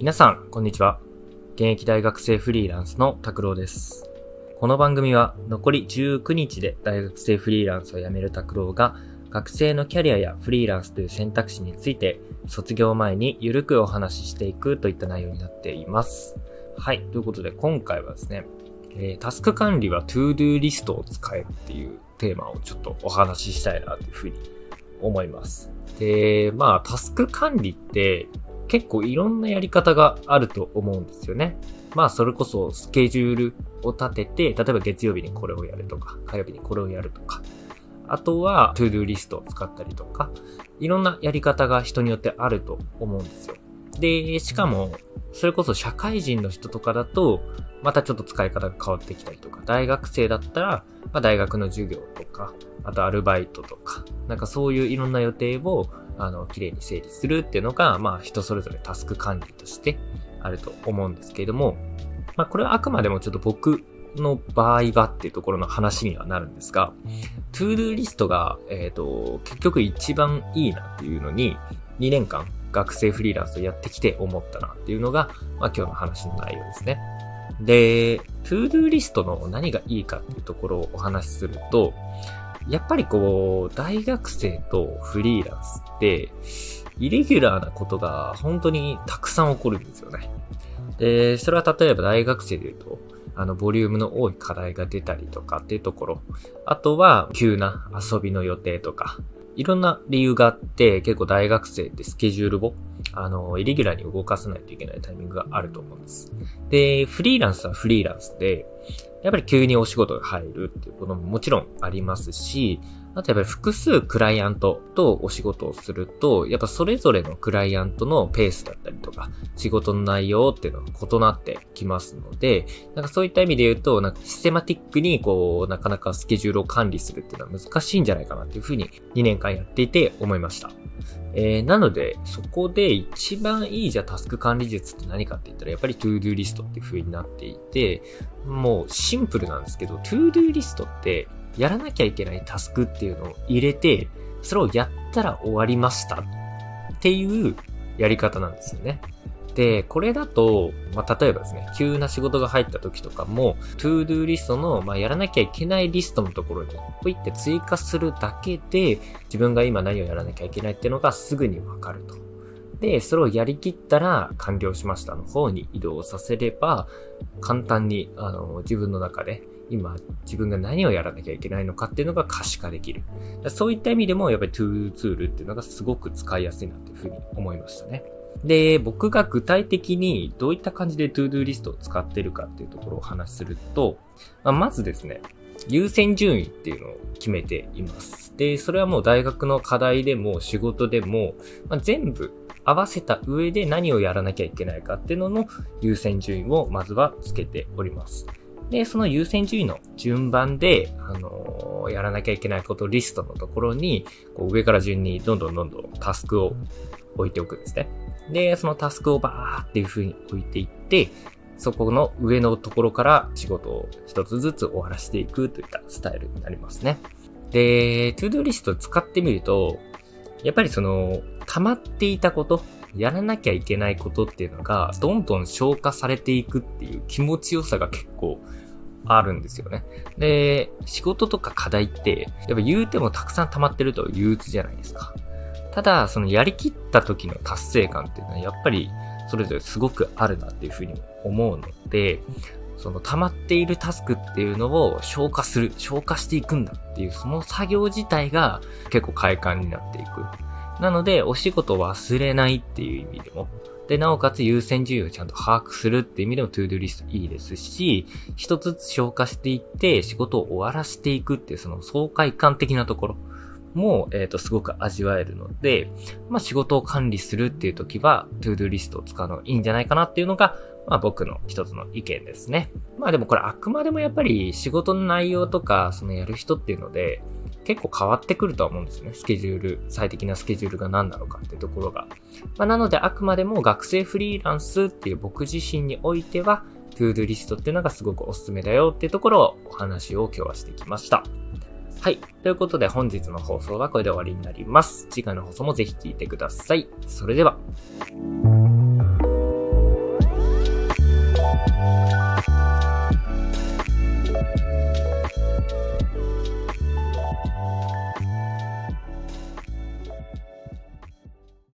皆さん、こんにちは。現役大学生フリーランスの拓郎です。この番組は残り19日で大学生フリーランスを辞める拓郎が学生のキャリアやフリーランスという選択肢について卒業前にゆるくお話ししていくといった内容になっています。はい。ということで今回はですね、えー、タスク管理は ToDo リストを使えっていうテーマをちょっとお話ししたいなというふうに思います。で、まあタスク管理って結構いろんなやり方があると思うんですよね。まあそれこそスケジュールを立てて、例えば月曜日にこれをやるとか、火曜日にこれをやるとか、あとは ToDo リストを使ったりとか、いろんなやり方が人によってあると思うんですよ。で、しかも、それこそ社会人の人とかだと、またちょっと使い方が変わってきたりとか、大学生だったら、まあ、大学の授業とか、あとアルバイトとか、なんかそういういろんな予定をあの、綺麗に整理するっていうのが、まあ、人それぞれタスク管理としてあると思うんですけれども、まあ、これはあくまでもちょっと僕の場合はっていうところの話にはなるんですが、 to-do リストが、えっ、ー、と、結局一番いいなっていうのに、2年間学生フリーランスをやってきて思ったなっていうのが、まあ今日の話の内容ですね。で、 to-do リストの何がいいかっていうところをお話しすると、やっぱりこう、大学生とフリーランスって、イレギュラーなことが本当にたくさん起こるんですよね。で、それは例えば大学生で言うと、あの、ボリュームの多い課題が出たりとかっていうところ。あとは、急な遊びの予定とか。いろんな理由があって、結構大学生ってスケジュールを、あの、イレギュラーに動かさないといけないタイミングがあると思うんです。で、フリーランスはフリーランスで、やっぱり急にお仕事が入るっていうことももちろんありますし、あとやっぱり複数クライアントとお仕事をすると、やっぱそれぞれのクライアントのペースだったりとか、仕事の内容っていうのが異なってきますので、なんかそういった意味で言うと、なんかシステマティックにこう、なかなかスケジュールを管理するっていうのは難しいんじゃないかなっていうふうに2年間やっていて思いました。えー、なので、そこで一番いいじゃタスク管理術って何かって言ったら、やっぱり to-do リストっていう風になっていて、もうシンプルなんですけど、 to-do リストってやらなきゃいけないタスクっていうのを入れて、それをやったら終わりましたっていうやり方なんですよね。で、これだと、まあ、例えばですね、急な仕事が入った時とかも、to-do リストの、まあ、やらなきゃいけないリストのところに、ポイって追加するだけで、自分が今何をやらなきゃいけないっていうのがすぐにわかると。で、それをやりきったら、完了しましたの方に移動させれば、簡単に、あの、自分の中で、今、自分が何をやらなきゃいけないのかっていうのが可視化できる。そういった意味でも、やっぱり To ツールっていうのがすごく使いやすいなっていうふうに思いましたね。で、僕が具体的にどういった感じで ToDo リストを使ってるかっていうところをお話しすると、まあ、まずですね、優先順位っていうのを決めています。で、それはもう大学の課題でも仕事でも、まあ、全部合わせた上で何をやらなきゃいけないかっていうのの優先順位をまずはつけております。で、その優先順位の順番で、あのー、やらなきゃいけないことリストのところに、こう上から順にどんどんどんどんタスクを置いておくんですね。で、そのタスクをバーっていう風に置いていって、そこの上のところから仕事を一つずつ終わらせていくといったスタイルになりますね。で、トゥードゥリスト使ってみると、やっぱりその、溜まっていたこと、やらなきゃいけないことっていうのが、どんどん消化されていくっていう気持ちよさが結構あるんですよね。で、仕事とか課題って、やっぱ言うてもたくさん溜まってると憂鬱じゃないですか。ただ、そのやりきった時の達成感っていうのはやっぱりそれぞれすごくあるなっていうふうに思うので、その溜まっているタスクっていうのを消化する、消化していくんだっていうその作業自体が結構快感になっていく。なので、お仕事忘れないっていう意味でも、で、なおかつ優先順位をちゃんと把握するっていう意味でもトゥードゥリストいいですし、一つずつ消化していって仕事を終わらせていくっていうその爽快感的なところ。も、えっ、ー、と、すごく味わえるので、まあ、仕事を管理するっていう時は、 to-do リストを使うのがいいんじゃないかなっていうのが、まあ、僕の一つの意見ですね。まあ、でもこれあくまでもやっぱり仕事の内容とか、そのやる人っていうので、結構変わってくるとは思うんですよね。スケジュール、最適なスケジュールが何なのかってところが。まあ、なので、あくまでも学生フリーランスっていう僕自身においては、 to-do リストっていうのがすごくおすすめだよっていうところをお話を今日はしてきました。はい。ということで本日の放送はこれで終わりになります。次回の放送もぜひ聴いてください。それでは。